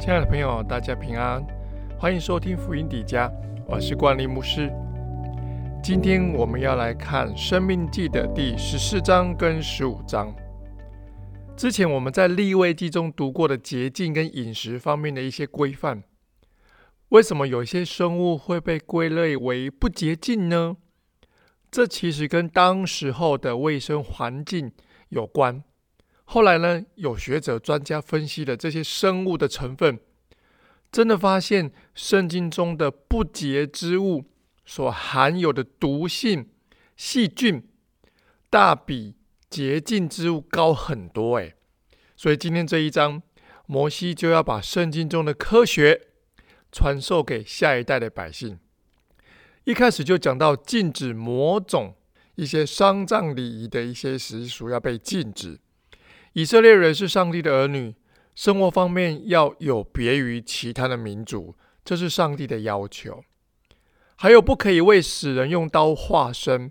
亲爱的朋友，大家平安，欢迎收听福音底家，我是冠利牧师。今天我们要来看《生命记》的第十四章跟十五章。之前我们在立位记中读过的洁净跟饮食方面的一些规范，为什么有些生物会被归类为不洁净呢？这其实跟当时候的卫生环境有关。后来呢，有学者专家分析了这些生物的成分，真的发现圣经中的不洁之物所含有的毒性细菌，大比洁净之物高很多。诶，所以今天这一章，摩西就要把圣经中的科学传授给下一代的百姓。一开始就讲到禁止某种一些丧葬礼仪的一些习俗要被禁止。以色列人是上帝的儿女，生活方面要有别于其他的民族，这是上帝的要求。还有，不可以为死人用刀划身，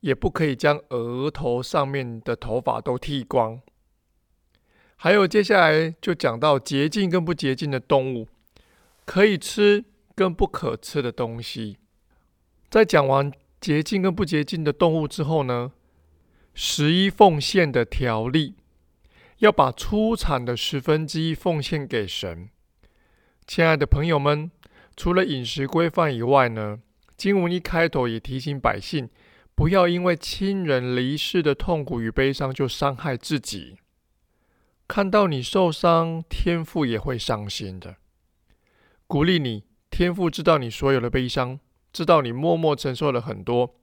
也不可以将额头上面的头发都剃光。还有，接下来就讲到洁净跟不洁净的动物，可以吃跟不可吃的东西。在讲完洁净跟不洁净的动物之后呢，十一奉献的条例。要把出产的十分之一奉献给神。亲爱的朋友们，除了饮食规范以外呢，经文一开头也提醒百姓，不要因为亲人离世的痛苦与悲伤就伤害自己。看到你受伤，天父也会伤心的。鼓励你，天父知道你所有的悲伤，知道你默默承受了很多，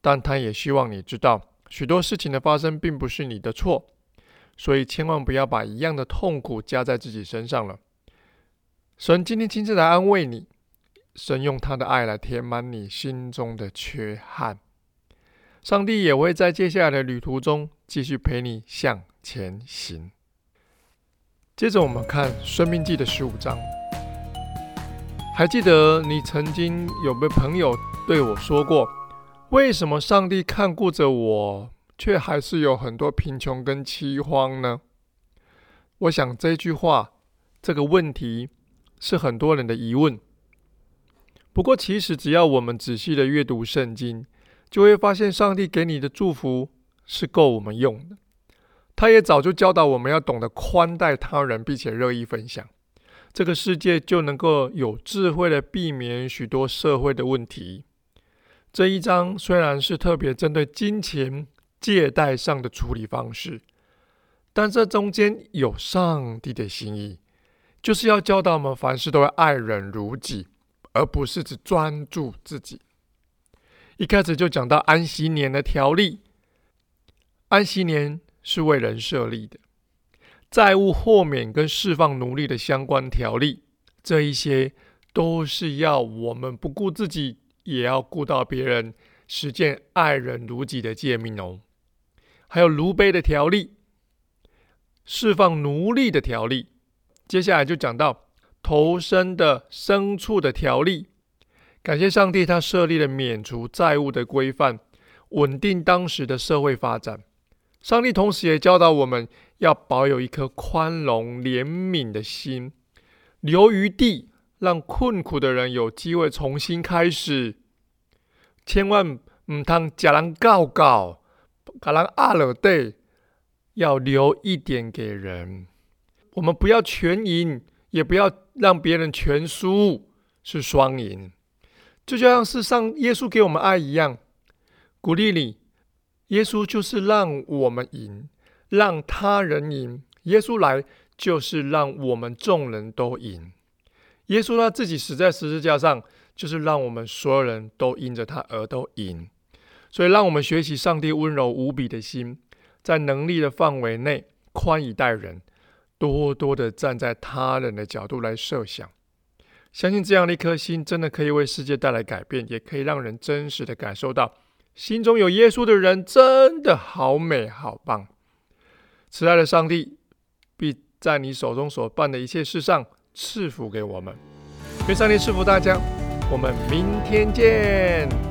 但他也希望你知道，许多事情的发生并不是你的错。所以千万不要把一样的痛苦加在自己身上了。神今天亲自来安慰你，神用他的爱来填满你心中的缺憾。上帝也会在接下来的旅途中继续陪你向前行。接着我们看《生命记》的十五章。还记得你曾经有位朋友对我说过，为什么上帝看顾着我？却还是有很多贫穷跟饥荒呢。我想这句话这个问题是很多人的疑问。不过，其实只要我们仔细的阅读圣经，就会发现上帝给你的祝福是够我们用的。他也早就教导我们要懂得宽待他人，并且乐意分享，这个世界就能够有智慧的避免许多社会的问题。这一章虽然是特别针对金钱。借贷上的处理方式，但这中间有上帝的心意，就是要教导我们凡事都要爱人如己，而不是只专注自己。一开始就讲到安息年的条例，安息年是为人设立的，债务豁免跟释放奴隶的相关条例，这一些都是要我们不顾自己，也要顾到别人，实践爱人如己的诫命哦。还有卢卑的条例，释放奴隶的条例，接下来就讲到投生的牲畜的条例。感谢上帝，他设立了免除债务的规范，稳定当时的社会发展。上帝同时也教导我们要保有一颗宽容怜悯的心，留余地，让困苦的人有机会重新开始。千万唔通假人告告。可能阿勒对要留一点给人，我们不要全赢，也不要让别人全输，是双赢。这就像是上耶稣给我们爱一样，鼓励你。耶稣就是让我们赢，让他人赢。耶稣来就是让我们众人都赢。耶稣他自己死在十字架上，就是让我们所有人都因着他而都赢。所以，让我们学习上帝温柔无比的心，在能力的范围内宽以待人，多多的站在他人的角度来设想，相信这样的一颗心，真的可以为世界带来改变，也可以让人真实的感受到，心中有耶稣的人真的好美好棒。慈爱的上帝必在你手中所办的一切事上赐福给我们。愿上帝赐福大家，我们明天见。